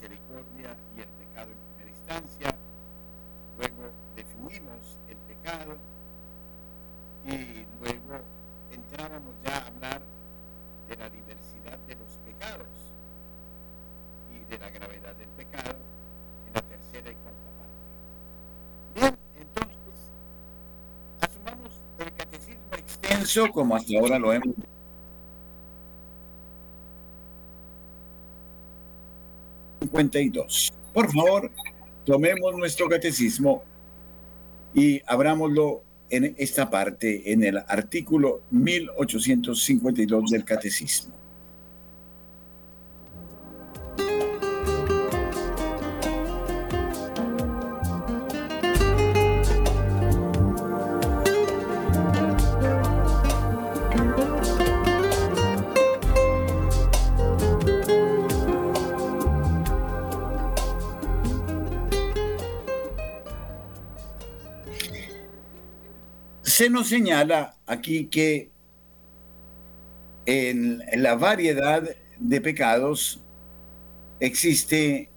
misericordia y el pecado en primera instancia. Luego definimos el pecado y luego entrábamos ya a hablar de la diversidad de los pecados y de la gravedad del pecado en la tercera y cuarta parte. Bien, entonces, asumamos el catecismo extenso como hasta ahora lo hemos 52. Por favor, tomemos nuestro catecismo y abrámoslo en esta parte, en el artículo 1852 del catecismo. Se nos señala aquí que en la variedad de pecados existe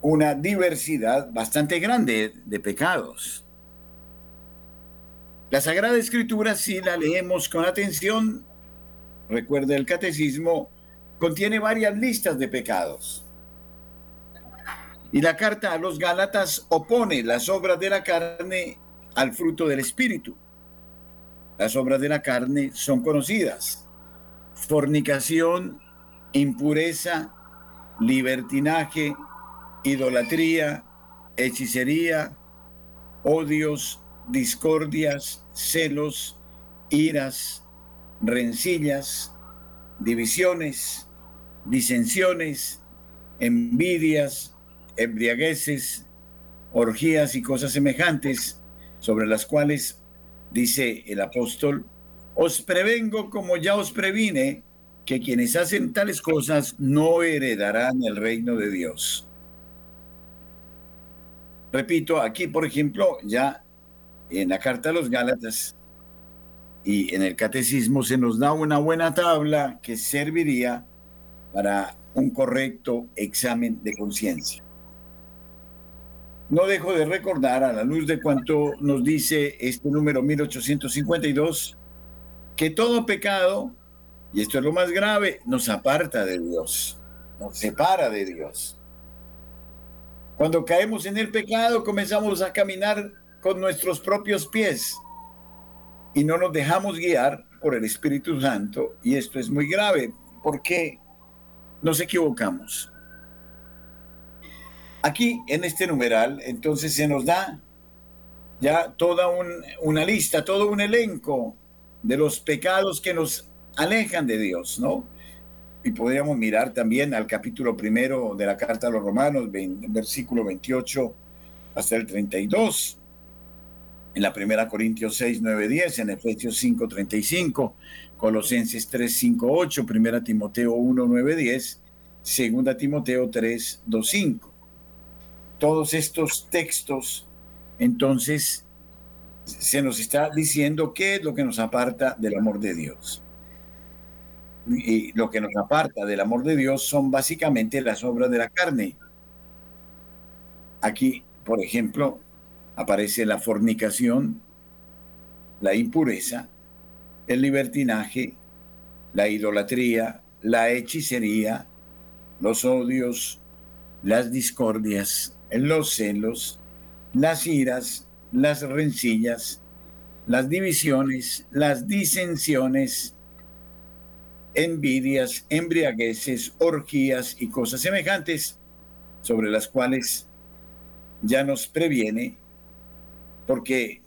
una diversidad bastante grande de pecados. La Sagrada Escritura, si la leemos con atención, recuerde el catecismo, contiene varias listas de pecados. Y la carta a los Gálatas opone las obras de la carne al fruto del Espíritu. Las obras de la carne son conocidas. Fornicación, impureza, libertinaje, idolatría, hechicería, odios, discordias, celos, iras, rencillas, divisiones, disensiones, envidias, embriagueces, orgías y cosas semejantes, sobre las cuales dice el apóstol, os prevengo como ya os previne, que quienes hacen tales cosas no heredarán el reino de Dios. Repito, aquí por ejemplo, ya en la carta a los Gálatas y en el catecismo se nos da una buena tabla que serviría para un correcto examen de conciencia. No dejo de recordar, a la luz de cuanto nos dice este número 1852, que todo pecado, y esto es lo más grave, nos aparta de Dios, nos separa de Dios. Cuando caemos en el pecado, comenzamos a caminar con nuestros propios pies y no nos dejamos guiar por el Espíritu Santo, y esto es muy grave porque nos equivocamos. Aquí en este numeral, entonces se nos da ya toda una lista, todo un elenco de los pecados que nos alejan de Dios, ¿no? Y podríamos mirar también al capítulo primero de la carta a los romanos, versículo 28 hasta el 32, en la primera Corintios 6, 9, 10, en Efesios 5, 35, Colosenses 3, 5, 8, primera Timoteo 1, 9, 10, segunda Timoteo 3, 2, 5 todos estos textos, entonces se nos está diciendo qué es lo que nos aparta del amor de Dios. Y lo que nos aparta del amor de Dios son básicamente las obras de la carne. Aquí, por ejemplo, aparece la fornicación, la impureza, el libertinaje, la idolatría, la hechicería, los odios, las discordias, los celos, las iras, las rencillas, las divisiones, las disensiones, envidias, embriagueces, orgías y cosas semejantes, sobre las cuales ya nos previene, porque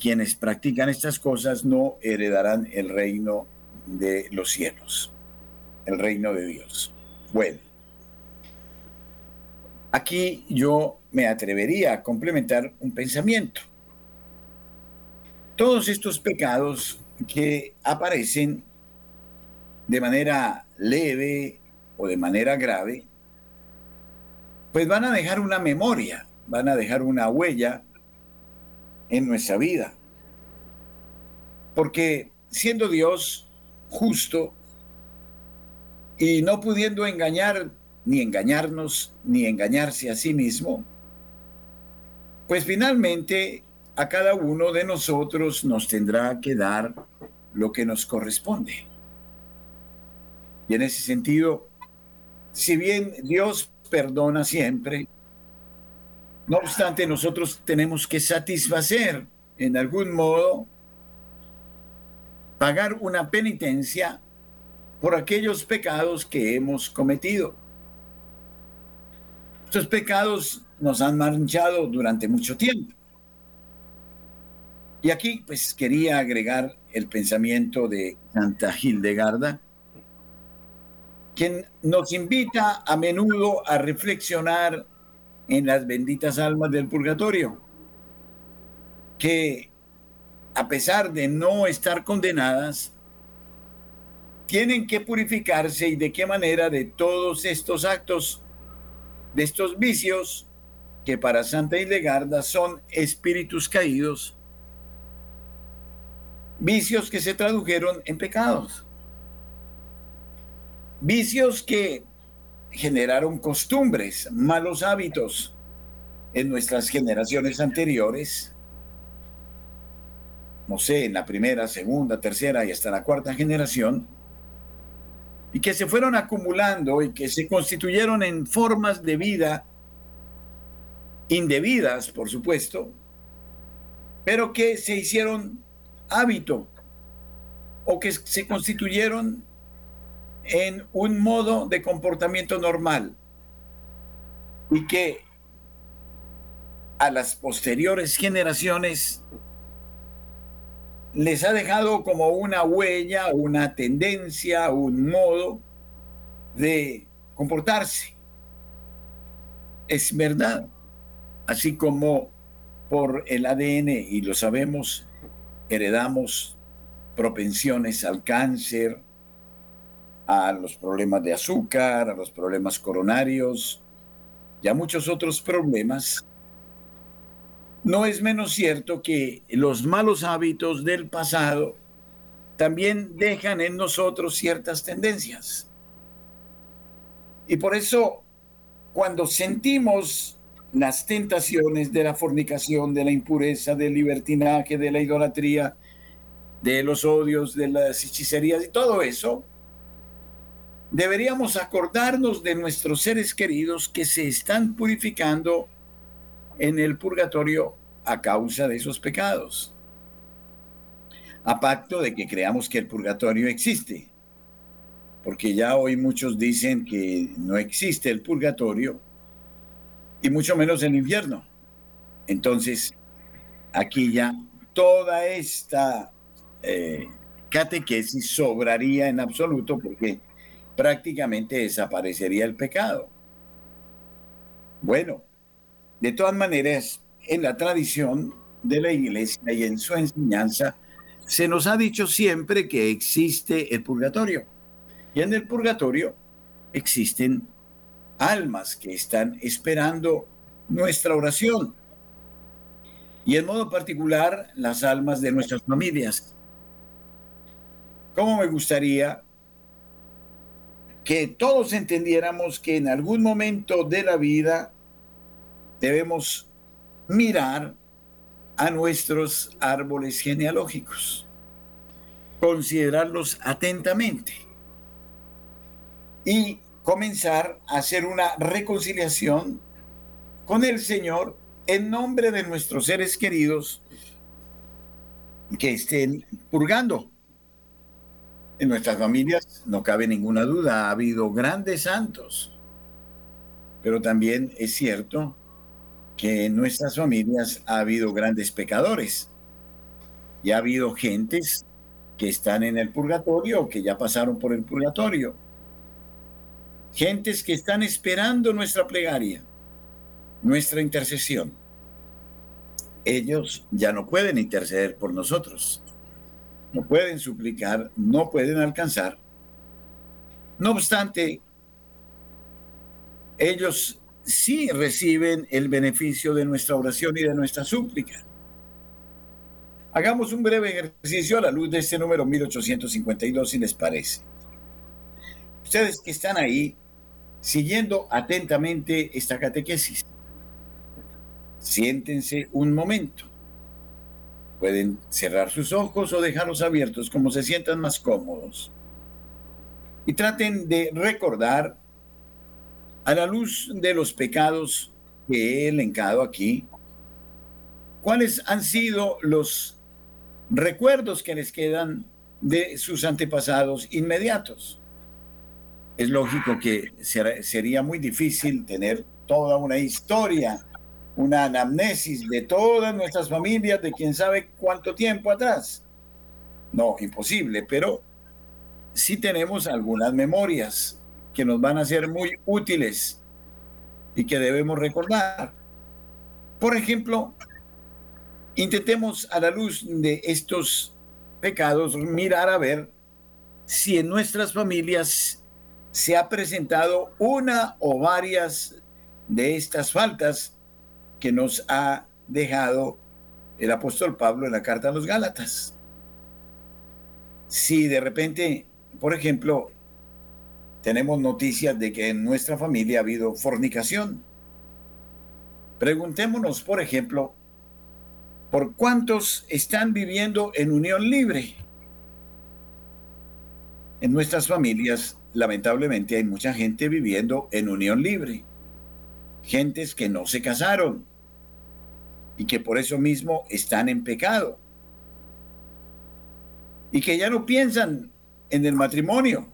quienes practican estas cosas no heredarán el reino de los cielos, el reino de Dios. Bueno, aquí yo me atrevería a complementar un pensamiento. Todos estos pecados que aparecen de manera leve o de manera grave, pues van a dejar una memoria, van a dejar una huella en nuestra vida. Porque siendo Dios justo y no pudiendo engañar, ni engañarnos, ni engañarse a sí mismo, pues finalmente a cada uno de nosotros nos tendrá que dar lo que nos corresponde. Y en ese sentido, si bien Dios perdona siempre, no obstante nosotros tenemos que satisfacer en algún modo, pagar una penitencia por aquellos pecados que hemos cometido. Estos pecados nos han manchado durante mucho tiempo. Y aquí pues quería agregar el pensamiento de Santa Hildegarda, quien nos invita a menudo a reflexionar en las benditas almas del purgatorio, que a pesar de no estar condenadas, tienen que purificarse y de qué manera de todos estos actos, de estos vicios, que para Santa Hildegarda son espíritus caídos, vicios que se tradujeron en pecados. Vicios que generaron costumbres, malos hábitos en nuestras generaciones anteriores. No sé, en la primera, segunda, tercera y hasta la cuarta generación. Y que se fueron acumulando y que se constituyeron en formas de vida indebidas, por supuesto, pero que se hicieron hábito o que se constituyeron en un modo de comportamiento normal y que a las posteriores generaciones les ha dejado como una huella, una tendencia, un modo de comportarse. Es verdad, así como por el ADN, y lo sabemos, heredamos propensiones al cáncer, a los problemas de azúcar, a los problemas coronarios y a muchos otros problemas, no es menos cierto que los malos hábitos del pasado también dejan en nosotros ciertas tendencias. Y por eso, cuando sentimos las tentaciones de la fornicación, de la impureza, del libertinaje, de la idolatría, de los odios, de las hechicerías y todo eso, deberíamos acordarnos de nuestros seres queridos que se están purificando en el purgatorio a causa de esos pecados. A pacto de que creamos que el purgatorio existe. Porque ya hoy muchos dicen que no existe el purgatorio y mucho menos el infierno. Entonces, aquí ya toda esta eh, catequesis sobraría en absoluto porque prácticamente desaparecería el pecado. Bueno, de todas maneras, en la tradición de la iglesia y en su enseñanza, se nos ha dicho siempre que existe el purgatorio. Y en el purgatorio existen almas que están esperando nuestra oración. Y en modo particular, las almas de nuestras familias. ¿Cómo me gustaría que todos entendiéramos que en algún momento de la vida debemos mirar a nuestros árboles genealógicos, considerarlos atentamente y comenzar a hacer una reconciliación con el Señor en nombre de nuestros seres queridos que estén purgando. En nuestras familias no cabe ninguna duda, ha habido grandes santos, pero también es cierto que en nuestras familias ha habido grandes pecadores y ha habido gentes que están en el purgatorio o que ya pasaron por el purgatorio. Gentes que están esperando nuestra plegaria, nuestra intercesión. Ellos ya no pueden interceder por nosotros, no pueden suplicar, no pueden alcanzar. No obstante, ellos sí reciben el beneficio de nuestra oración y de nuestra súplica. Hagamos un breve ejercicio a la luz de este número 1852, si les parece. Ustedes que están ahí siguiendo atentamente esta catequesis, siéntense un momento. Pueden cerrar sus ojos o dejarlos abiertos como se sientan más cómodos. Y traten de recordar a la luz de los pecados que he elencado aquí, cuáles han sido los recuerdos que les quedan de sus antepasados inmediatos. Es lógico que sería muy difícil tener toda una historia, una anamnesis de todas nuestras familias de quién sabe cuánto tiempo atrás. No, imposible, pero sí tenemos algunas memorias que nos van a ser muy útiles y que debemos recordar. Por ejemplo, Intentemos a la luz de estos pecados mirar a ver si en nuestras familias se ha presentado una o varias de estas faltas que nos ha dejado el apóstol Pablo en la carta a los Gálatas. Si de repente, por ejemplo, tenemos noticias de que en nuestra familia ha habido fornicación, preguntémonos, por ejemplo, por cuántos están viviendo en unión libre. En nuestras familias, lamentablemente, hay mucha gente viviendo en unión libre. Gentes que no se casaron y que por eso mismo están en pecado. Y que ya no piensan en el matrimonio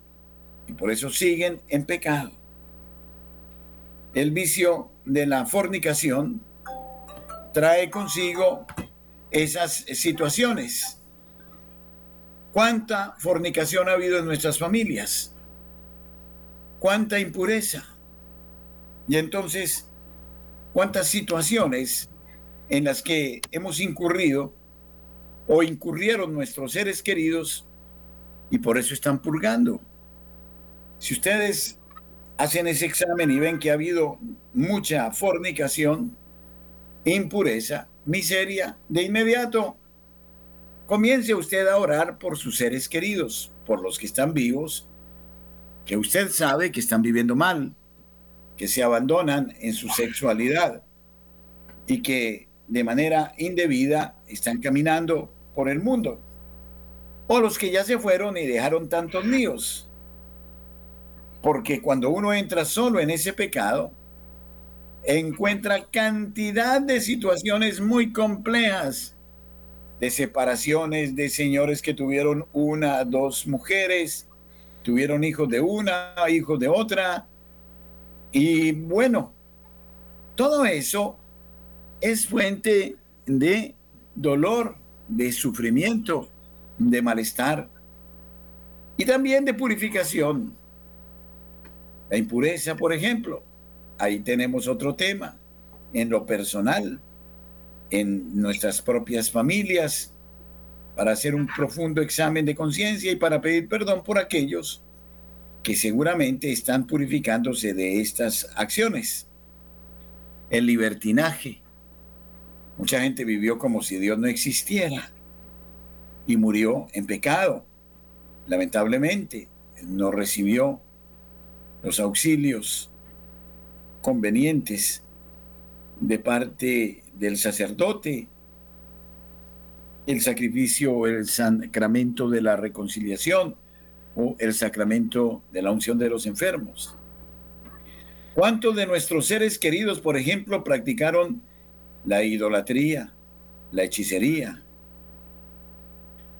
y por eso siguen en pecado. El vicio de la fornicación trae consigo esas situaciones. ¿Cuánta fornicación ha habido en nuestras familias? ¿Cuánta impureza? Y entonces, ¿cuántas situaciones en las que hemos incurrido o incurrieron nuestros seres queridos y por eso están purgando? Si ustedes hacen ese examen y ven que ha habido mucha fornicación, impureza, miseria, de inmediato comience usted a orar por sus seres queridos, por los que están vivos, que usted sabe que están viviendo mal, que se abandonan en su sexualidad y que de manera indebida están caminando por el mundo. O los que ya se fueron y dejaron tantos míos. Porque cuando uno entra solo en ese pecado, encuentra cantidad de situaciones muy complejas, de separaciones de señores que tuvieron una, dos mujeres, tuvieron hijos de una, hijos de otra, y bueno, todo eso es fuente de dolor, de sufrimiento, de malestar y también de purificación. La impureza, por ejemplo, ahí tenemos otro tema, en lo personal, en nuestras propias familias, para hacer un profundo examen de conciencia y para pedir perdón por aquellos que seguramente están purificándose de estas acciones. El libertinaje. Mucha gente vivió como si Dios no existiera y murió en pecado. Lamentablemente, no recibió los auxilios convenientes de parte del sacerdote, el sacrificio el sacramento de la reconciliación o el sacramento de la unción de los enfermos. ¿Cuántos de nuestros seres queridos, por ejemplo, practicaron la idolatría, la hechicería.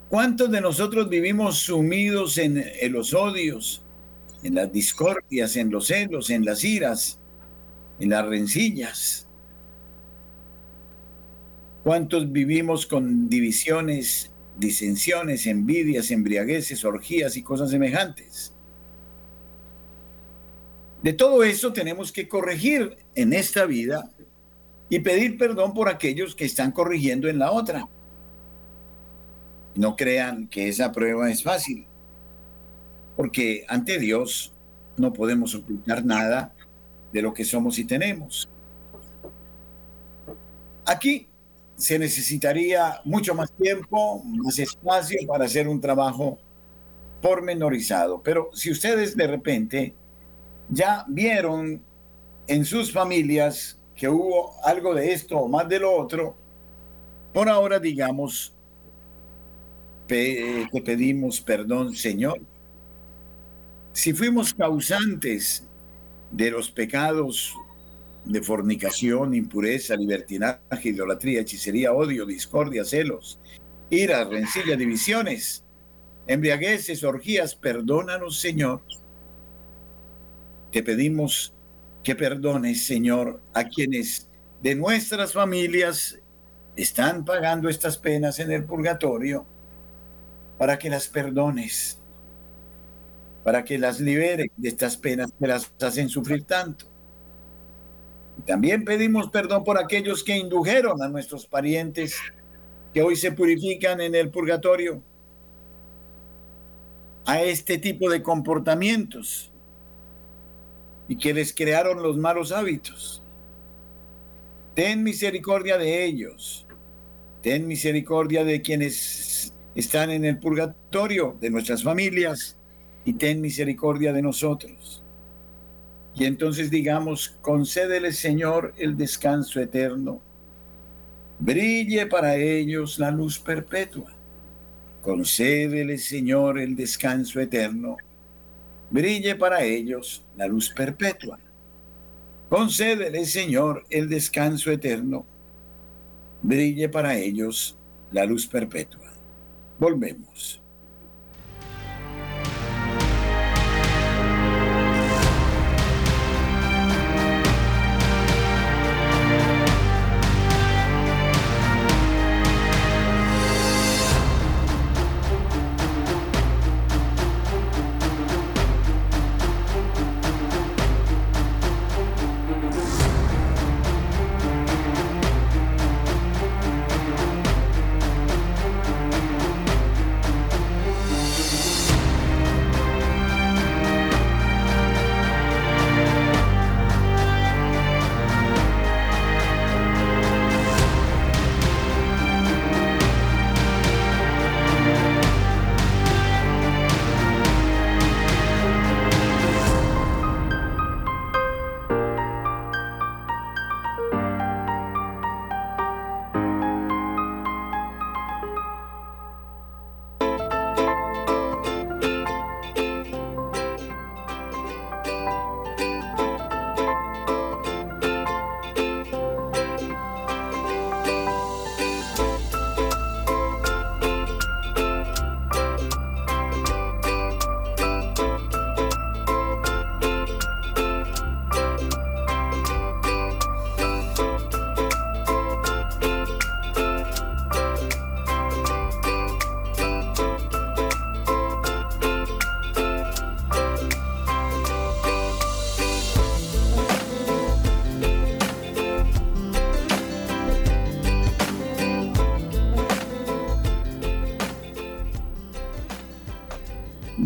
¿Cuántos de nosotros vivimos sumidos en, los odios, en las discordias, en los celos, en las iras, en las rencillas? ¿Cuántos vivimos con divisiones, disensiones, envidias, embriagueces, orgías y cosas semejantes? De todo eso tenemos que corregir en esta vida y pedir perdón por aquellos que están corrigiendo en la otra. No crean que esa prueba es fácil, porque ante Dios no podemos ocultar nada de lo que somos y tenemos. Aquí se necesitaría mucho más tiempo, más espacio para hacer un trabajo pormenorizado. Pero si ustedes de repente ya vieron en sus familias que hubo algo de esto o más de lo otro, por ahora digamos que pedimos perdón, Señor. Si fuimos causantes de los pecados de fornicación, impureza, libertinaje, idolatría, hechicería, odio, discordia, celos, ira, rencilla, divisiones, embriagueces, orgías, perdónanos, Señor. Te pedimos que perdones, Señor, a quienes de nuestras familias están pagando estas penas en el purgatorio, para que las perdones, para que las liberes de estas penas que las hacen sufrir tanto. También pedimos perdón por aquellos que indujeron a nuestros parientes que hoy se purifican en el purgatorio a este tipo de comportamientos y que les crearon los malos hábitos. Ten misericordia de ellos. Ten misericordia de quienes están en el purgatorio, de nuestras familias, y ten misericordia de nosotros. Y entonces digamos, concédele Señor el descanso eterno. Brille para ellos la luz perpetua. Concédele Señor el descanso eterno brille para ellos la luz perpetua. Concédele, Señor, el descanso eterno. Brille para ellos la luz perpetua. Volvemos.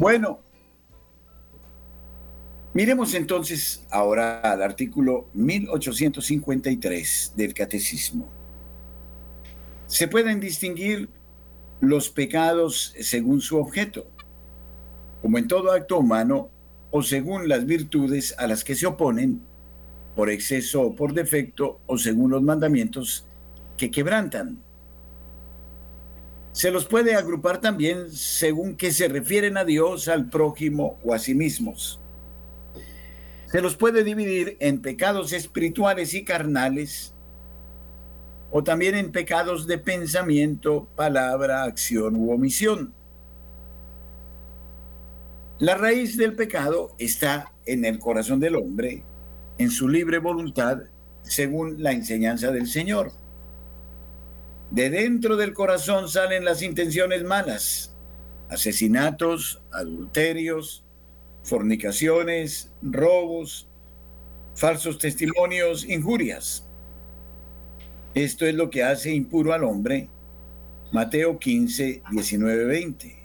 Bueno, miremos entonces ahora al artículo 1853 del Catecismo. Se pueden distinguir los pecados según su objeto, como en todo acto humano, o según las virtudes a las que se oponen, por exceso o por defecto, o según los mandamientos que quebrantan. Se los puede agrupar también según que se refieren a Dios, al prójimo o a sí mismos. Se los puede dividir en pecados espirituales y carnales, o también en pecados de pensamiento, palabra, acción u omisión. La raíz del pecado está en el corazón del hombre, en su libre voluntad, según la enseñanza del Señor. De dentro del corazón salen las intenciones malas, asesinatos, adulterios, fornicaciones, robos, falsos testimonios, injurias. Esto es lo que hace impuro al hombre. Mateo 15, 19, 20.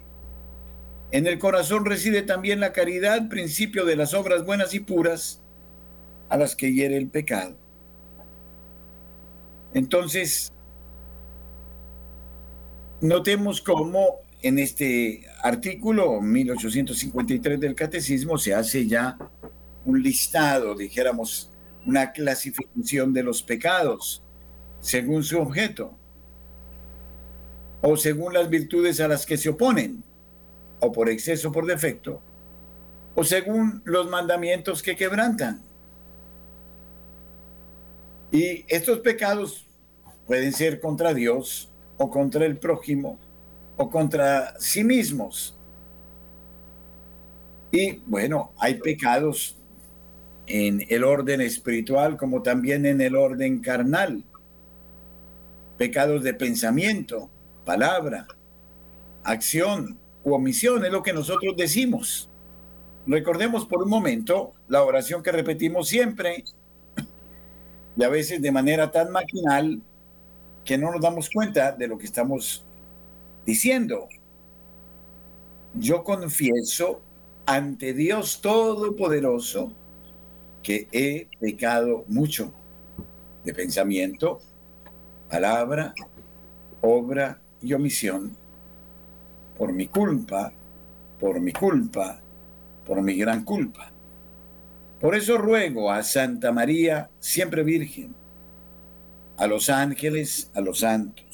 En el corazón reside también la caridad, principio de las obras buenas y puras, a las que hiere el pecado. Entonces, Notemos cómo en este artículo 1853 del Catecismo se hace ya un listado, dijéramos, una clasificación de los pecados según su objeto o según las virtudes a las que se oponen, o por exceso por defecto, o según los mandamientos que quebrantan. Y estos pecados pueden ser contra Dios o contra el prójimo o contra sí mismos. Y bueno, hay pecados en el orden espiritual como también en el orden carnal. Pecados de pensamiento, palabra, acción u omisión es lo que nosotros decimos. Recordemos por un momento la oración que repetimos siempre y a veces de manera tan maquinal que no nos damos cuenta de lo que estamos diciendo. Yo confieso ante Dios Todopoderoso que he pecado mucho de pensamiento, palabra, obra y omisión por mi culpa, por mi culpa, por mi gran culpa. Por eso ruego a Santa María, siempre Virgen, a los ángeles, a los santos.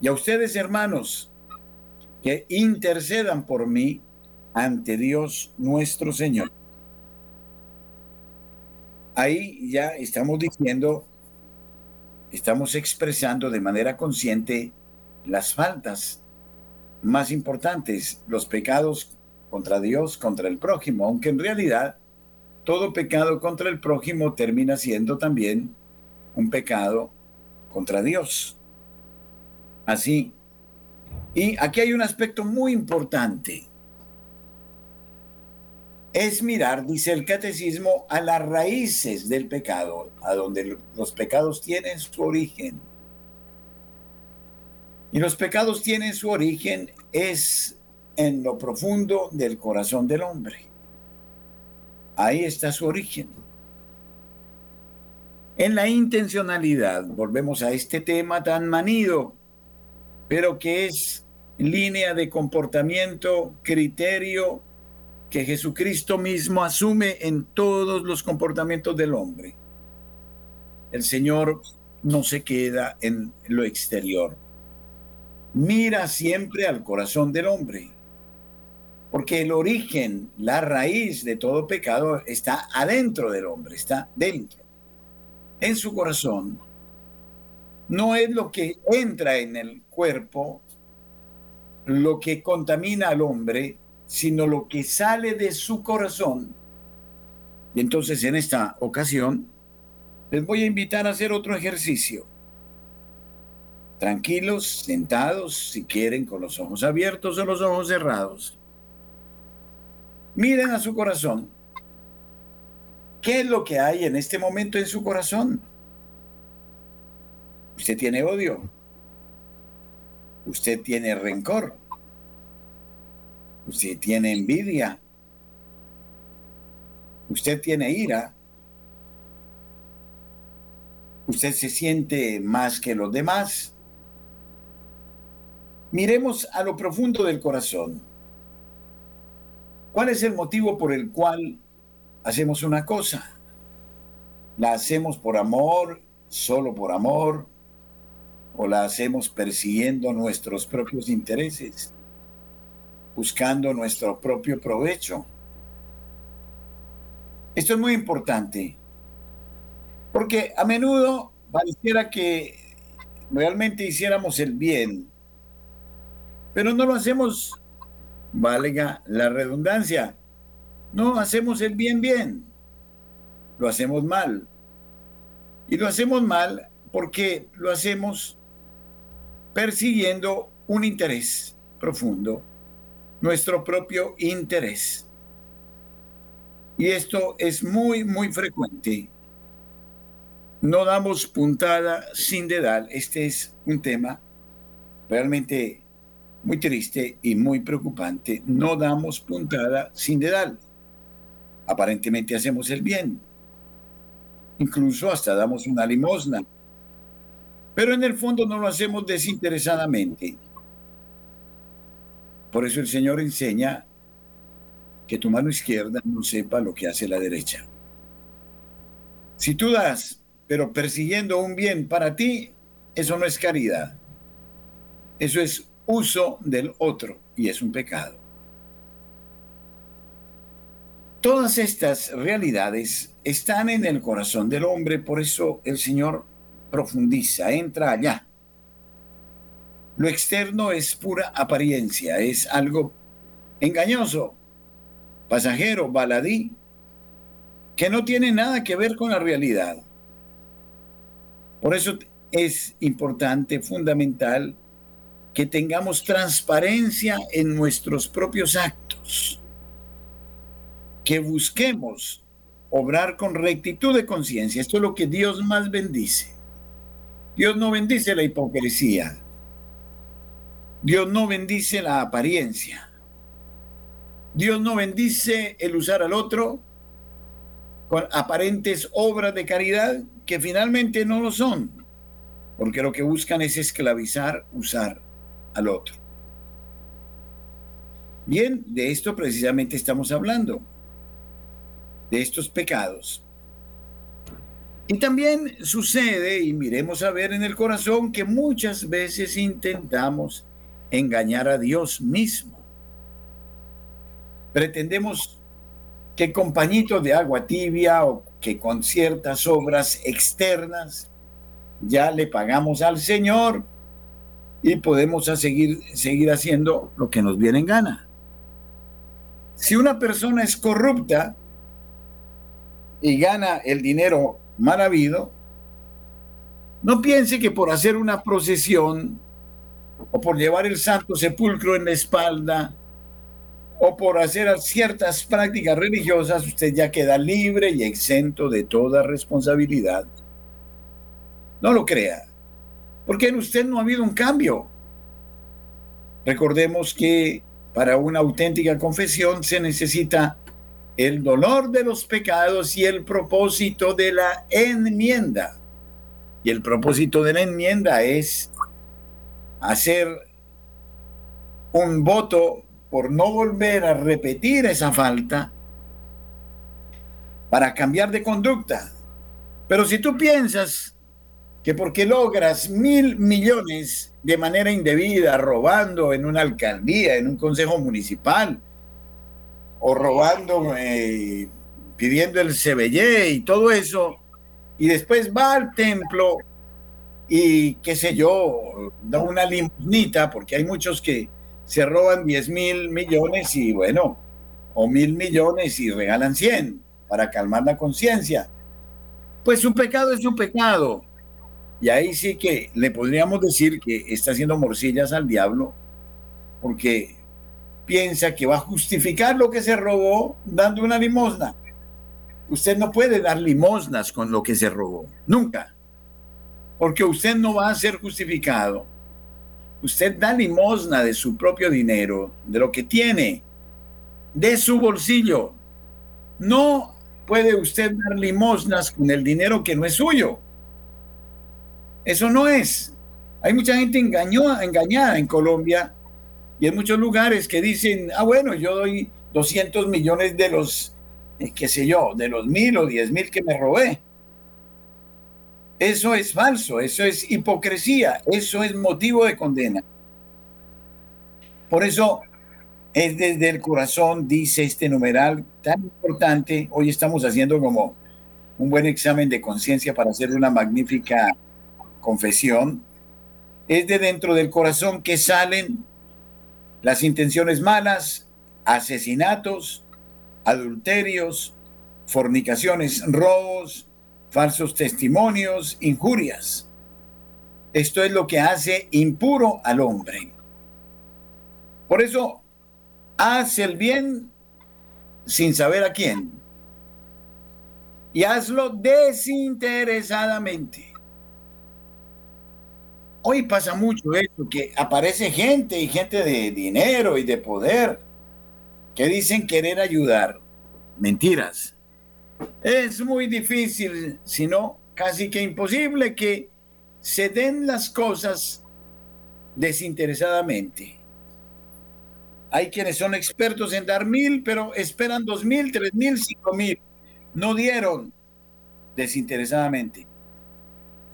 Y a ustedes, hermanos, que intercedan por mí ante Dios nuestro Señor. Ahí ya estamos diciendo, estamos expresando de manera consciente las faltas más importantes, los pecados contra Dios, contra el prójimo, aunque en realidad todo pecado contra el prójimo termina siendo también un pecado contra Dios. Así. Y aquí hay un aspecto muy importante. Es mirar, dice el catecismo, a las raíces del pecado, a donde los pecados tienen su origen. Y los pecados tienen su origen es en lo profundo del corazón del hombre. Ahí está su origen. En la intencionalidad, volvemos a este tema tan manido, pero que es línea de comportamiento, criterio que Jesucristo mismo asume en todos los comportamientos del hombre. El Señor no se queda en lo exterior. Mira siempre al corazón del hombre. Porque el origen, la raíz de todo pecado está adentro del hombre, está dentro en su corazón no es lo que entra en el cuerpo, lo que contamina al hombre, sino lo que sale de su corazón. Y entonces en esta ocasión les voy a invitar a hacer otro ejercicio. Tranquilos, sentados, si quieren, con los ojos abiertos o los ojos cerrados. Miren a su corazón ¿Qué es lo que hay en este momento en su corazón? Usted tiene odio. Usted tiene rencor. Usted tiene envidia. Usted tiene ira. Usted se siente más que los demás. Miremos a lo profundo del corazón. ¿Cuál es el motivo por el cual hacemos una cosa. La hacemos por amor, solo por amor, o la hacemos persiguiendo nuestros propios intereses, buscando nuestro propio provecho. Esto es muy importante, porque a menudo pareciera que realmente hiciéramos el bien, pero no lo hacemos, valga la redundancia, no hacemos el bien bien, lo hacemos mal. Y lo hacemos mal porque lo hacemos persiguiendo un interés profundo, nuestro propio interés. Y esto es muy, muy frecuente. No damos puntada sin dedal. Este es un tema realmente muy triste y muy preocupante. No damos puntada sin dedal. Aparentemente hacemos el bien. Incluso hasta damos una limosna. Pero en el fondo no lo hacemos desinteresadamente. Por eso el Señor enseña que tu mano izquierda no sepa lo que hace la derecha. Si tú das, pero persiguiendo un bien para ti, eso no es caridad. Eso es uso del otro y es un pecado. Todas estas realidades están en el corazón del hombre, por eso el Señor profundiza, entra allá. Lo externo es pura apariencia, es algo engañoso, pasajero, baladí, que no tiene nada que ver con la realidad. Por eso es importante, fundamental, que tengamos transparencia en nuestros propios actos, que busquemos obrar con rectitud de conciencia. Esto es lo que Dios más bendice. Dios no bendice la hipocresía. Dios no bendice la apariencia. Dios no bendice el usar al otro con aparentes obras de caridad que finalmente no lo son, porque lo que buscan es esclavizar, usar al otro. Bien, de esto precisamente estamos hablando, de estos pecados. Y también sucede, y miremos a ver en el corazón, que muchas veces intentamos engañar a Dios mismo. Pretendemos que con pañitos de agua tibia o que con ciertas obras externas ya le pagamos al Señor y podemos seguir, seguir haciendo lo que nos viene en gana. Si una persona es corrupta y gana el dinero mal habido, no piense que por hacer una procesión o por llevar el santo sepulcro en la espalda o por hacer ciertas prácticas religiosas, usted ya queda libre y exento de toda responsabilidad. No lo crea, porque en usted no ha habido un cambio. Recordemos que para una auténtica confesión se necesita el dolor de los pecados y el propósito de la enmienda. Y el propósito de la enmienda es hacer un voto por no volver a repetir esa falta para cambiar de conducta. Pero si tú piensas que porque logras mil millones de manera indebida, robando en una alcaldía, en un consejo municipal, o robando, eh, pidiendo el CBY y todo eso, y después va al templo y qué sé yo, da una limosnita, porque hay muchos que se roban 10 mil millones y bueno, o mil millones y regalan 100 para calmar la conciencia. Pues su pecado es un pecado. Y ahí sí que le podríamos decir que está haciendo morcillas al diablo, porque piensa que va a justificar lo que se robó dando una limosna. Usted no puede dar limosnas con lo que se robó, nunca porque usted no va a ser justificado. Usted da limosna de su propio dinero, de lo que tiene, de su bolsillo. No puede usted dar limosnas con el dinero que no es suyo. Eso no es. Hay mucha gente engañó, engañada en Colombia y en muchos lugares que dicen, ah, bueno, yo doy 200 millones de los, eh, qué sé yo, de los mil o diez mil que me robé. Eso es falso, eso es hipocresía, eso es motivo de condena. Por eso es desde el corazón, dice este numeral tan importante. Hoy estamos haciendo como un buen examen de conciencia para hacer una magnífica confesión, es de dentro del corazón que salen las intenciones malas, asesinatos, adulterios, fornicaciones, robos, falsos testimonios, injurias. Esto es lo que hace impuro al hombre. Por eso, haz el bien sin saber a quién. Y hazlo desinteresadamente. Hoy pasa mucho eso, que aparece gente y gente de dinero y de poder que dicen querer ayudar. Mentiras. Es muy difícil, si no casi que imposible que se den las cosas desinteresadamente. Hay quienes son expertos en dar mil, pero esperan dos mil, tres mil, cinco mil. No dieron desinteresadamente.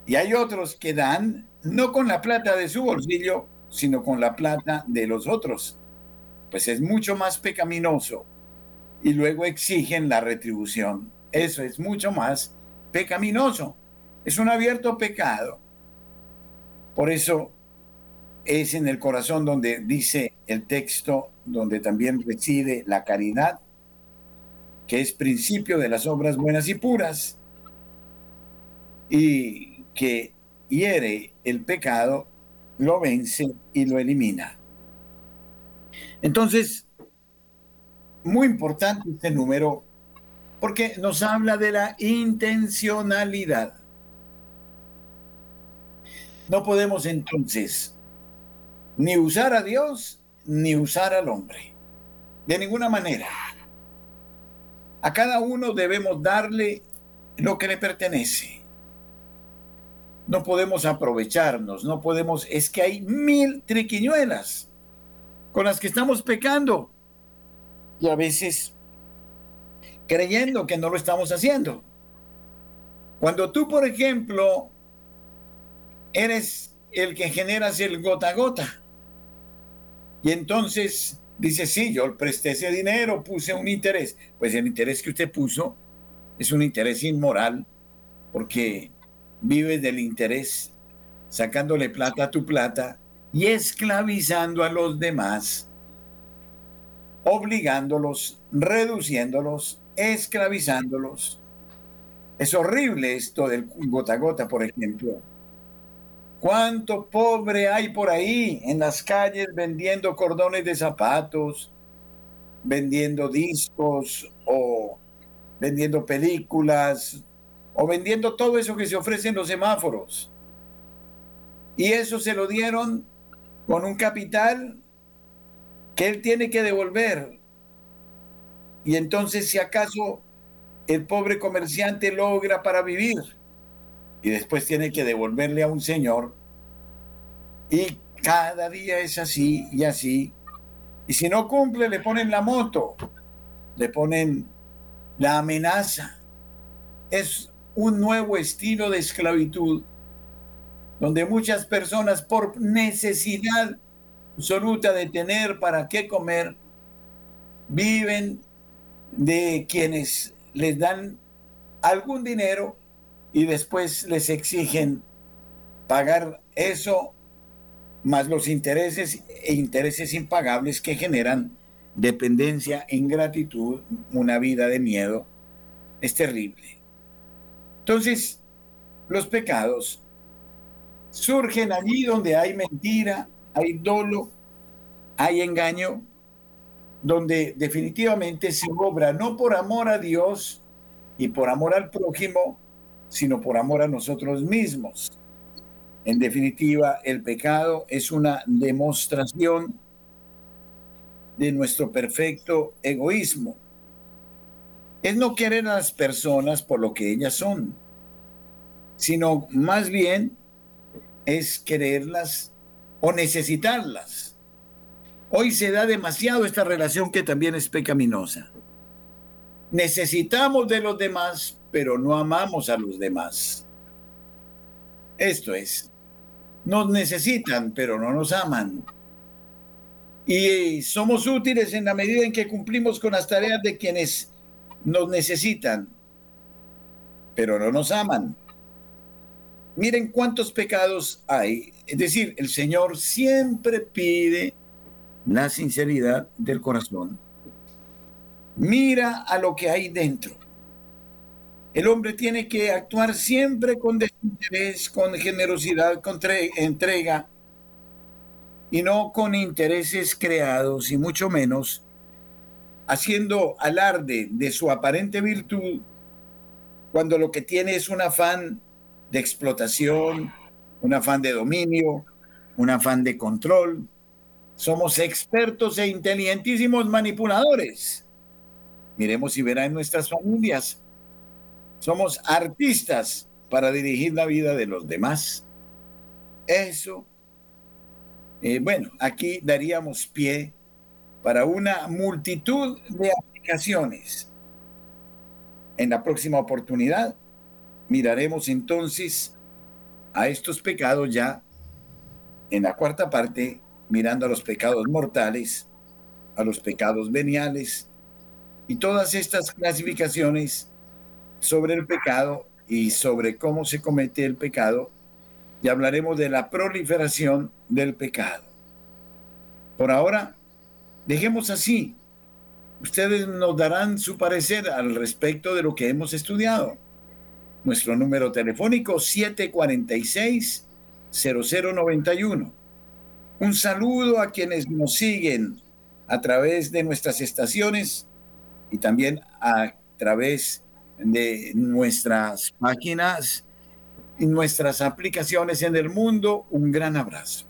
Y hay otros que dan no con la plata de su bolsillo, sino con la plata de los otros. Pues es mucho más pecaminoso. Y luego exigen la retribución. Eso es mucho más pecaminoso. Es un abierto pecado. Por eso es en el corazón donde dice el texto, donde también reside la caridad, que es principio de las obras buenas y puras, y que hiere el pecado, lo vence y lo elimina. Entonces, muy importante este número porque nos habla de la intencionalidad. No podemos entonces ni usar a Dios ni usar al hombre. De ninguna manera. A cada uno debemos darle lo que le pertenece. No podemos aprovecharnos, no podemos, es que hay mil triquiñuelas con las que estamos pecando. Y a veces creyendo que no lo estamos haciendo. Cuando tú, por ejemplo, eres el que generas el gota a gota, y entonces dice, sí, yo presté ese dinero, puse un interés, pues el interés que usted puso es un interés inmoral, porque vive del interés, sacándole plata a tu plata y esclavizando a los demás, obligándolos, reduciéndolos esclavizándolos. Es horrible esto del gota a gota, por ejemplo. ¿Cuánto pobre hay por ahí en las calles vendiendo cordones de zapatos, vendiendo discos o vendiendo películas o vendiendo todo eso que se ofrece en los semáforos? Y eso se lo dieron con un capital que él tiene que devolver y entonces, si acaso el pobre comerciante logra para vivir y después tiene que devolverle a un señor, y cada día es así y así, y si no cumple, le ponen la moto, le ponen la amenaza. Es un nuevo estilo de esclavitud donde muchas personas por necesidad absoluta de tener para qué comer, viven de quienes les dan algún dinero y después les exigen pagar eso más los intereses e intereses impagables que generan dependencia, ingratitud, una vida de miedo. Es terrible. Entonces, los pecados surgen allí donde hay mentira, hay dolo, hay engaño, donde definitivamente se obra no por amor a Dios y por amor al prójimo, sino por amor a nosotros mismos. En definitiva, el pecado es una demostración de nuestro perfecto egoísmo. Es no querer a las personas por lo que ellas son, sino más bien es quererlas o necesitarlas Hoy se da demasiado esta relación que también es pecaminosa. Necesitamos de los demás, pero no amamos a los demás. Esto es, nos necesitan, pero no nos aman. Y somos útiles en la medida en que cumplimos con las tareas de quienes nos necesitan. pero no nos aman. Miren cuántos pecados hay. Es decir, el Señor siempre pide la sinceridad del corazón. Mira a lo que hay dentro. El hombre tiene que actuar siempre con desinterés, con generosidad, con entrega, y no con intereses creados, y mucho menos haciendo alarde de su aparente virtud, cuando lo que tiene es un afán de explotación, un afán de dominio, un afán de control. Somos expertos e inteligentísimos manipuladores. Miremos y verá en nuestras familias. Somos artistas para dirigir la vida de los demás. Eso, eh, bueno, aquí daríamos pie para una multitud de aplicaciones. En la próxima oportunidad miraremos entonces a estos pecados ya en la cuarta parte, mirando a los pecados mortales, a los pecados veniales y todas estas clasificaciones sobre el pecado y sobre cómo se comete el pecado, y hablaremos de la proliferación del pecado. Por ahora, dejemos así. Ustedes nos darán su parecer al respecto de lo que hemos estudiado. Nuestro número telefónico 746-0091. Un saludo a quienes nos siguen a través de nuestras estaciones y también a través de nuestras páginas y nuestras aplicaciones en el mundo. Un gran abrazo.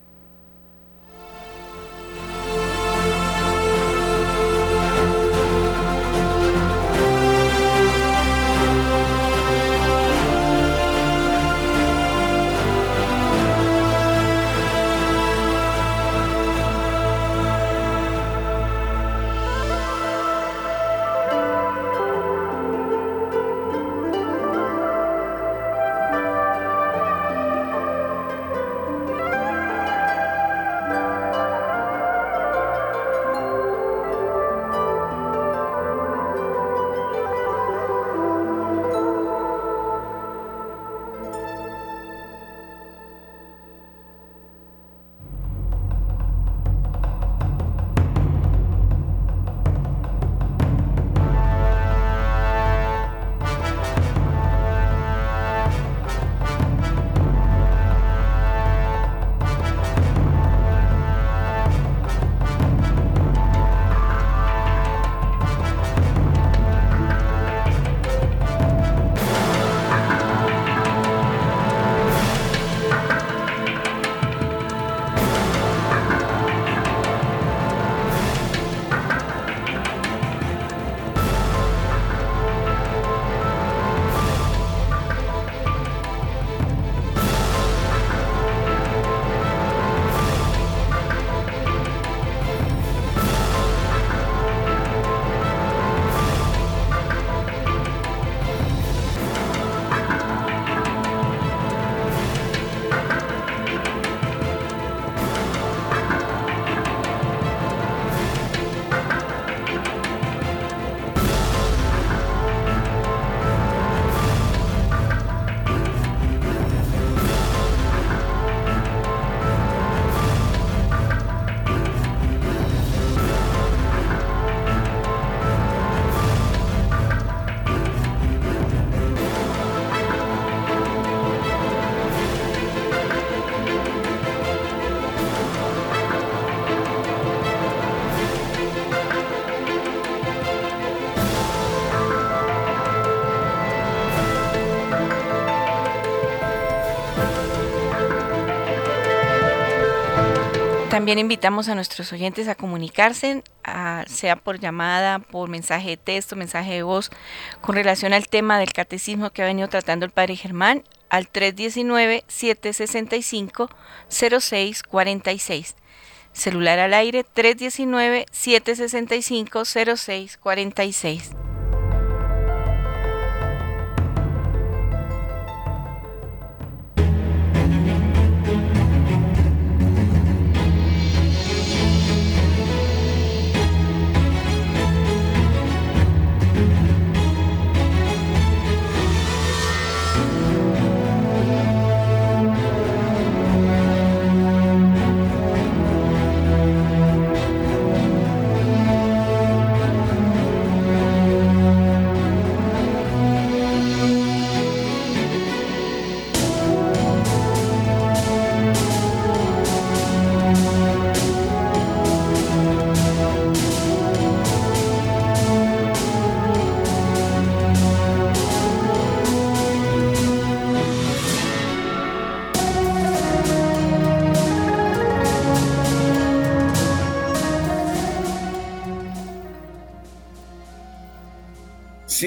También invitamos a nuestros oyentes a comunicarse, sea por llamada, por mensaje de texto, mensaje de voz, con relación al tema del catecismo que ha venido tratando el Padre Germán, al 319-765-0646. Celular al aire 319-765-0646.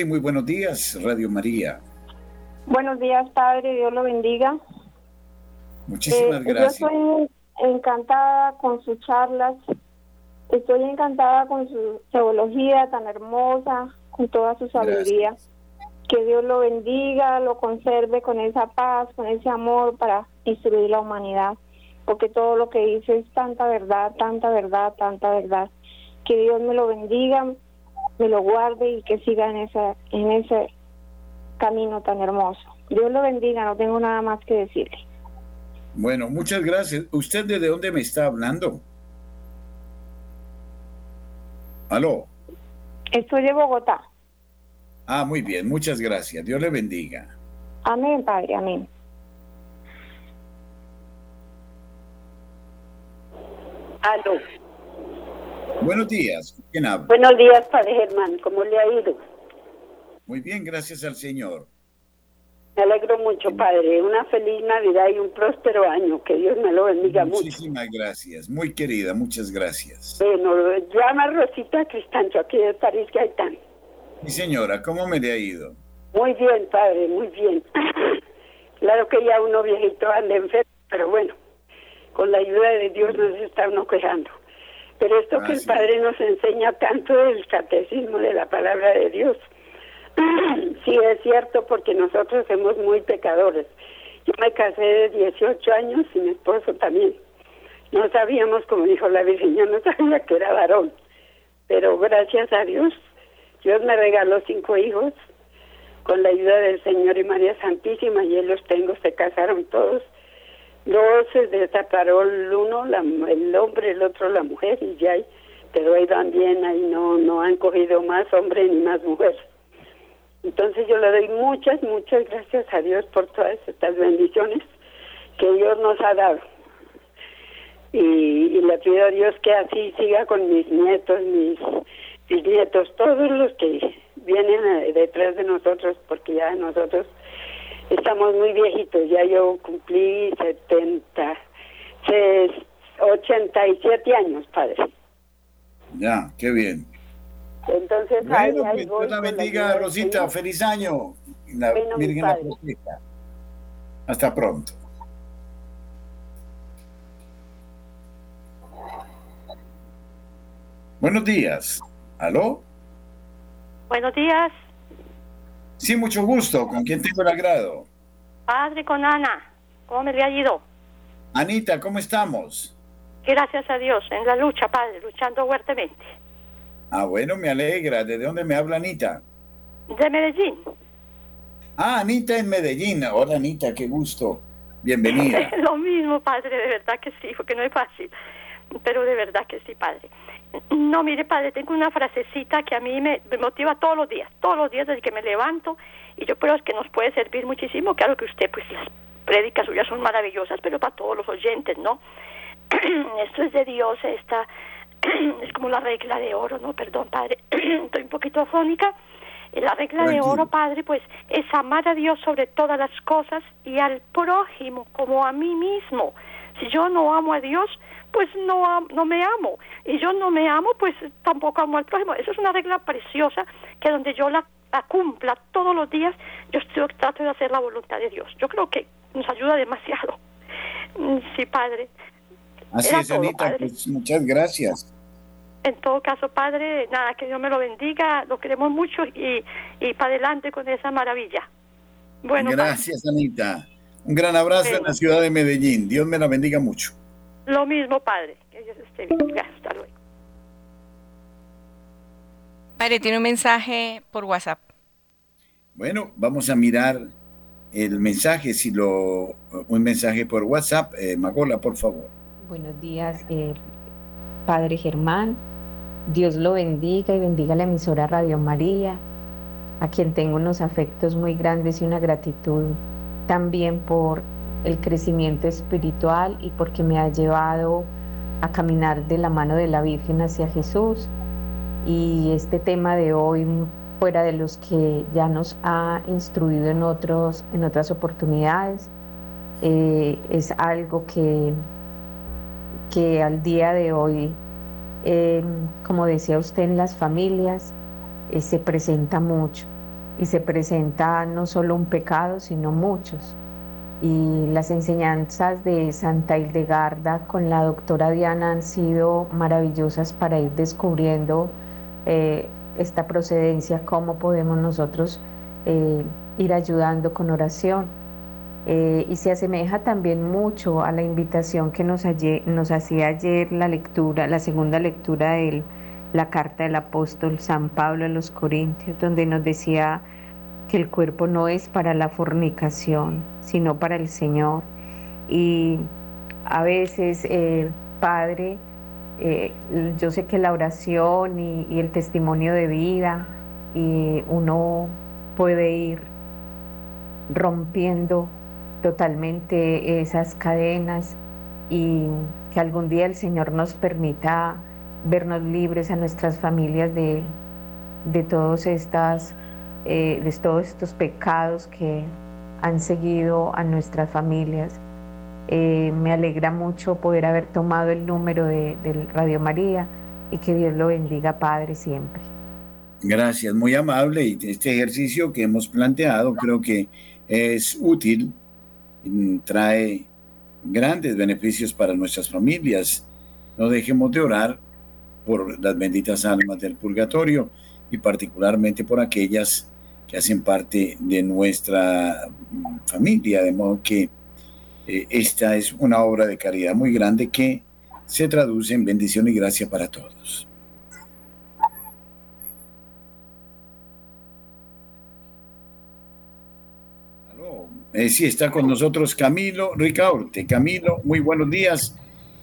Muy buenos días, Radio María. Buenos días, Padre, Dios lo bendiga. Muchísimas gracias. Yo estoy encantada con sus charlas, estoy encantada con su teología tan hermosa, con toda su sabiduría. Que Dios lo bendiga, lo conserve con esa paz, con ese amor para instruir la humanidad, porque todo lo que dice es tanta verdad, tanta verdad, tanta verdad. Que Dios me lo bendiga, me lo guarde y que siga en esa en ese camino tan hermoso. Dios lo bendiga, no tengo nada más que decirle. Bueno, muchas gracias. ¿Usted desde dónde me está hablando? ¿Aló? Estoy de Bogotá. Ah, muy bien, muchas gracias. Dios le bendiga. Amén, Padre, amén. Aló. Buenos días. ¿Quién habla? Buenos días, Padre Germán. ¿Cómo le ha ido? Muy bien, gracias al Señor. Me alegro mucho, Padre. Una feliz Navidad y un próspero año. Que Dios me lo bendiga mucho. Muchísimas gracias. Muy querida, muchas gracias. Bueno, llama Rosita Cristancho, aquí de París, Gaitán. Mi señora, ¿cómo me le ha ido? Muy bien, Padre, muy bien. claro que ya uno viejito anda enfermo, pero bueno, con la ayuda de Dios nos está uno quejando. Pero esto que el Padre nos enseña tanto del catecismo de la palabra de Dios, sí es cierto porque nosotros somos muy pecadores. Yo me casé de 18 años y mi esposo también. No sabíamos, como dijo la Virgen, yo no sabía que era varón. Pero gracias a Dios, Dios me regaló cinco hijos con la ayuda del Señor y María Santísima y él los tengo, se casaron todos Dos se destaparó el uno, el hombre, el otro la mujer, y ya, pero ahí van bien, ahí no, no han cogido más hombre ni más mujer. Entonces yo le doy muchas, muchas gracias a Dios por todas estas bendiciones que Dios nos ha dado. Y, y le pido a Dios que así siga con mis nietos, mis bisnietos, todos los que vienen eh, detrás de nosotros, porque ya nosotros Estamos muy viejitos, ya yo cumplí 70, 87 años, padre. Ya, qué bien. Entonces, bueno, ahí, Dios la bendiga, Rosita, feliz año. La Virgen la Hasta pronto. Buenos días. ¿Aló? Buenos días. Sí, mucho gusto. ¿Con quién tengo el agrado? Padre, con Ana. ¿Cómo me le ha ido? Anita, ¿cómo estamos? Gracias a Dios, en la lucha, Padre, luchando fuertemente. Ah, bueno, me alegra. ¿De dónde me habla Anita? De Medellín. Ah, Anita en Medellín. Hola, Anita, qué gusto. Bienvenida. Lo mismo, Padre, de verdad que sí, porque no es fácil. Pero de verdad que sí, Padre. No, mire, padre, tengo una frasecita que a mí me, motiva todos los días, todos los días desde que me levanto y yo creo que nos puede servir muchísimo. Claro que usted, pues las prédicas suyas son maravillosas, pero para todos los oyentes, ¿no? Esto es de Dios, esta es como la regla de oro, ¿no? Perdón, padre, estoy un poquito afónica. La regla de oro, padre, pues es amar a Dios sobre todas las cosas y al prójimo como a mí mismo. Si yo no amo a Dios, pues no, no me amo. Y yo no me amo, pues tampoco amo al prójimo. Eso es una regla preciosa que donde yo la, cumpla todos los días, yo, trato de hacer la voluntad de Dios. Yo creo que nos ayuda demasiado. Mm, sí, Padre. Así es, Anita, pues muchas gracias. En todo caso, Padre, nada, que Dios me lo bendiga, lo queremos mucho y, y para adelante con esa maravilla. Bueno, gracias, Anita. Un gran abrazo en la ciudad de Medellín. Dios me la bendiga mucho. Lo mismo, Padre. Que Dios esté bien. Hasta luego. Padre, tiene un mensaje por WhatsApp. Bueno, vamos a mirar el mensaje, si lo un mensaje por WhatsApp. Eh, Magola, por favor. Buenos días, eh, Padre Germán. Dios lo bendiga y bendiga la emisora Radio María, a quien tengo unos afectos muy grandes y una gratitud también por el crecimiento espiritual y porque me ha llevado a caminar de la mano de la Virgen hacia Jesús. Y este tema de hoy, fuera de los que ya nos ha instruido en, otros, en otras oportunidades, eh, es algo que, que al día de hoy, em, como decía usted, en las familias, eh, se presenta mucho y se presenta no solo un pecado, sino muchos. Y las enseñanzas de Santa Hildegarda con la doctora Diana han sido maravillosas para ir descubriendo eh, esta procedencia, cómo podemos nosotros eh, ir ayudando con oración. Eh, y se asemeja también mucho a la invitación que nos, nos hacía ayer la lectura, la segunda lectura de la carta del apóstol San Pablo a los Corintios, donde nos decía que el cuerpo no es para la fornicación, sino para el Señor. Y a veces, eh, Padre, yo sé que la oración y, el testimonio de vida, y uno puede ir rompiendo totalmente esas cadenas y que algún día el Señor nos permita vernos libres a nuestras familias de, de todos estas eh, de todos estos pecados que han seguido a nuestras familias. Eh, me alegra mucho poder haber tomado el número de, Radio María y que Dios lo bendiga, Padre, siempre. Gracias, muy amable. Y este ejercicio que hemos planteado creo que es útil, trae grandes beneficios para nuestras familias. No dejemos de orar por las benditas almas del purgatorio y particularmente por aquellas que hacen parte de nuestra familia, de modo que eh, esta es una obra de caridad muy grande que se traduce en bendición y gracia para todos. Aló, eh, sí, está con nosotros Camilo Ricaurte. Camilo, muy buenos días.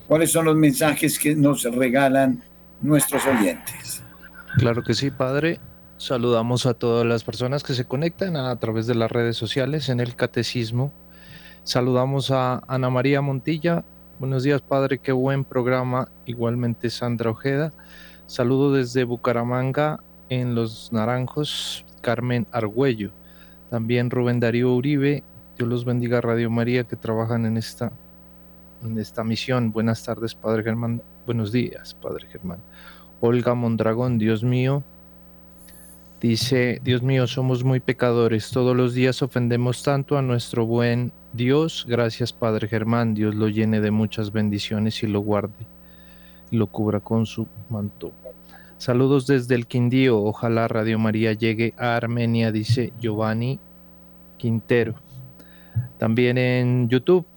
¿Cuáles son los mensajes que nos regalan nuestros oyentes? Claro que sí, padre. Saludamos a todas las personas que se conectan a, través de las redes sociales en el catecismo. Saludamos a Ana María Montilla. Buenos días, padre, qué buen programa. Igualmente Sandra Ojeda. Saludo desde Bucaramanga en Los Naranjos, Carmen Argüello. También Rubén Darío Uribe. Dios los bendiga Radio María que trabajan en esta, en esta misión. Buenas tardes, Padre Germán. Buenos días, Padre Germán. Olga Mondragón, Dios mío, Dice, Dios mío, somos muy pecadores, todos los días ofendemos tanto a nuestro buen Dios. Gracias Padre Germán, Dios lo llene de muchas bendiciones y lo guarde y lo cubra con su manto. Saludos desde el Quindío, ojalá Radio María llegue a Armenia, dice Giovanni Quintero. También en YouTube,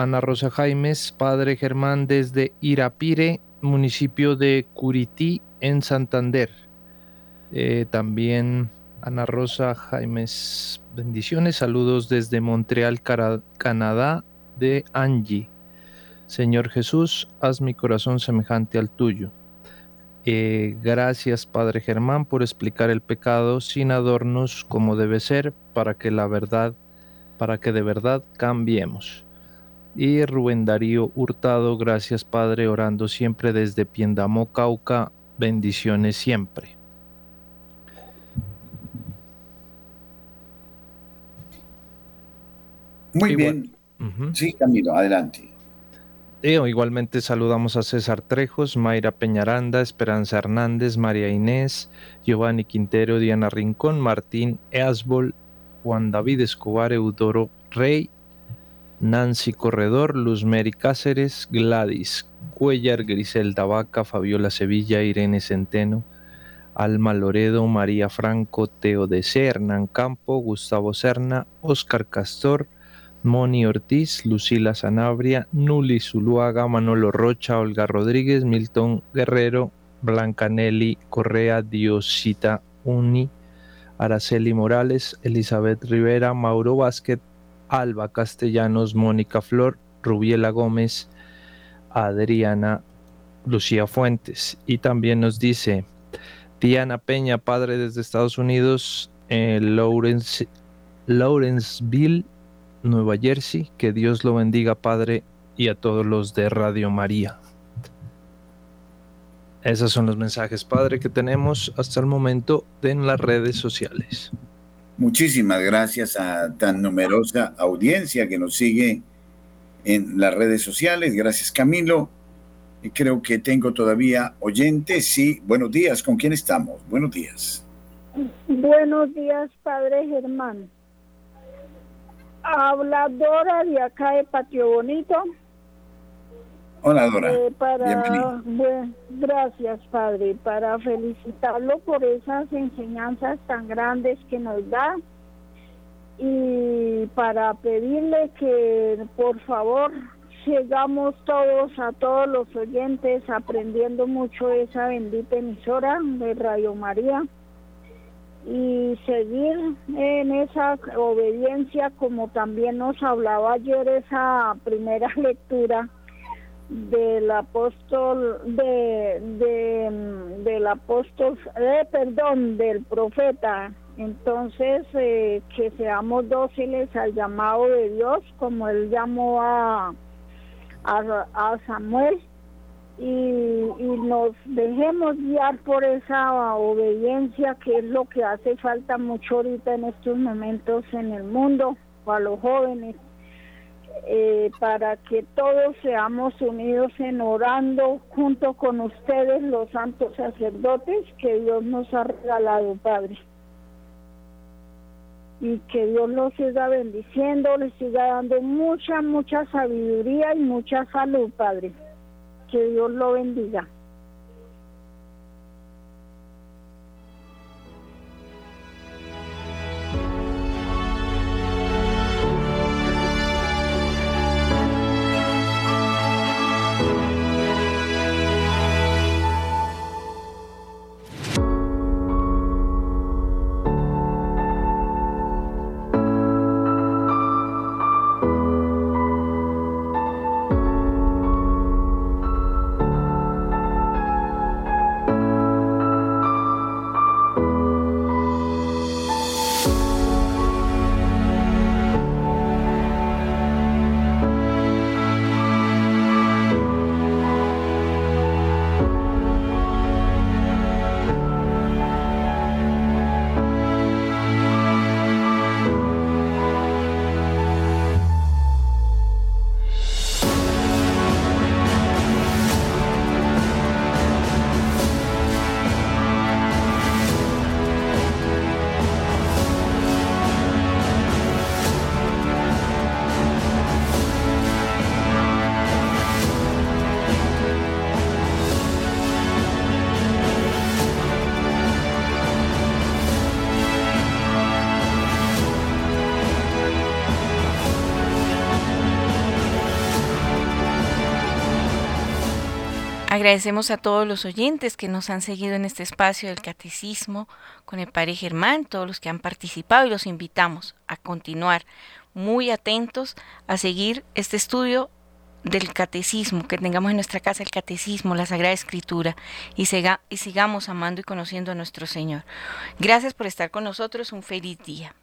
Ana Rosa Jaimes, Padre Germán desde Irapire, municipio de Curití, en Santander. Eh, también Ana Rosa Jaimes, bendiciones, saludos desde Montreal, Canadá, de Angie. Señor Jesús, haz mi corazón semejante al tuyo. Eh, gracias, Padre Germán, por explicar el pecado sin adornos como debe ser, para que la verdad, para que de verdad cambiemos. Y Rubén Darío Hurtado, gracias, Padre, orando siempre desde Piendamó, Cauca, bendiciones siempre. Muy bien. Sí, Camilo, adelante. igualmente saludamos a César Trejos, Mayra Peñaranda, Esperanza Hernández, María Inés, Giovanni Quintero, Diana Rincón, Martín Easbol, Juan David Escobar, Eudoro Rey, Nancy Corredor, Luz Mary Cáceres, Gladys Cuellar, Griselda Vaca, Fabiola Sevilla, Irene Centeno, Alma Loredo, María Franco, Teo de Hernán Campo, Gustavo Serna, Oscar Castor, Moni Ortiz, Lucila Sanabria, Nuli Zuluaga, Manolo Rocha, Olga Rodríguez, Milton Guerrero, Blanca Nelly Correa, Diosita Uni, Araceli Morales, Elizabeth Rivera, Mauro Vázquez, Alba Castellanos, Mónica Flor, Rubiela Gómez, Adriana Lucía Fuentes. Y también nos dice Diana Peña, padre desde Estados Unidos, en Lawrence, Lawrenceville, Nueva Jersey. Que Dios lo bendiga, Padre, y a todos los de Radio María. Esos son los mensajes, Padre, que tenemos hasta el momento en las redes sociales. Muchísimas gracias a tan numerosa audiencia que nos sigue en las redes sociales. Gracias, Camilo. Y creo que tengo todavía oyentes. Sí, buenos días. ¿Con quién estamos? Buenos días. Buenos días, Padre Germán. Habladora de acá de Patio Bonito. Hola, Dora. Eh, para, gracias, Padre, para felicitarlo por esas enseñanzas tan grandes que nos da y para pedirle que, por favor, llegamos todos, a todos los oyentes, aprendiendo mucho esa bendita emisora de Radio María y seguir en esa obediencia como también nos hablaba ayer esa primera lectura del apóstol de, de del apóstol eh, perdón del profeta. Entonces eh, que seamos dóciles al llamado de Dios como él llamó a a, Samuel y, y, nos dejemos guiar por esa obediencia que es lo que hace falta mucho ahorita en estos momentos en el mundo para los jóvenes eh, para que todos seamos unidos en orando junto con ustedes los santos sacerdotes que Dios nos ha regalado Padre y que Dios los siga bendiciendo, les siga dando mucha, mucha sabiduría y mucha salud, Padre. Que Dios lo bendiga. Agradecemos a todos los oyentes que nos han seguido en este espacio del catecismo con el Padre Germán, todos los que han participado y los invitamos a continuar muy atentos a seguir este estudio del catecismo, que tengamos en nuestra casa el catecismo, la Sagrada Escritura y, y sigamos amando y conociendo a nuestro Señor. Gracias por estar con nosotros, un feliz día.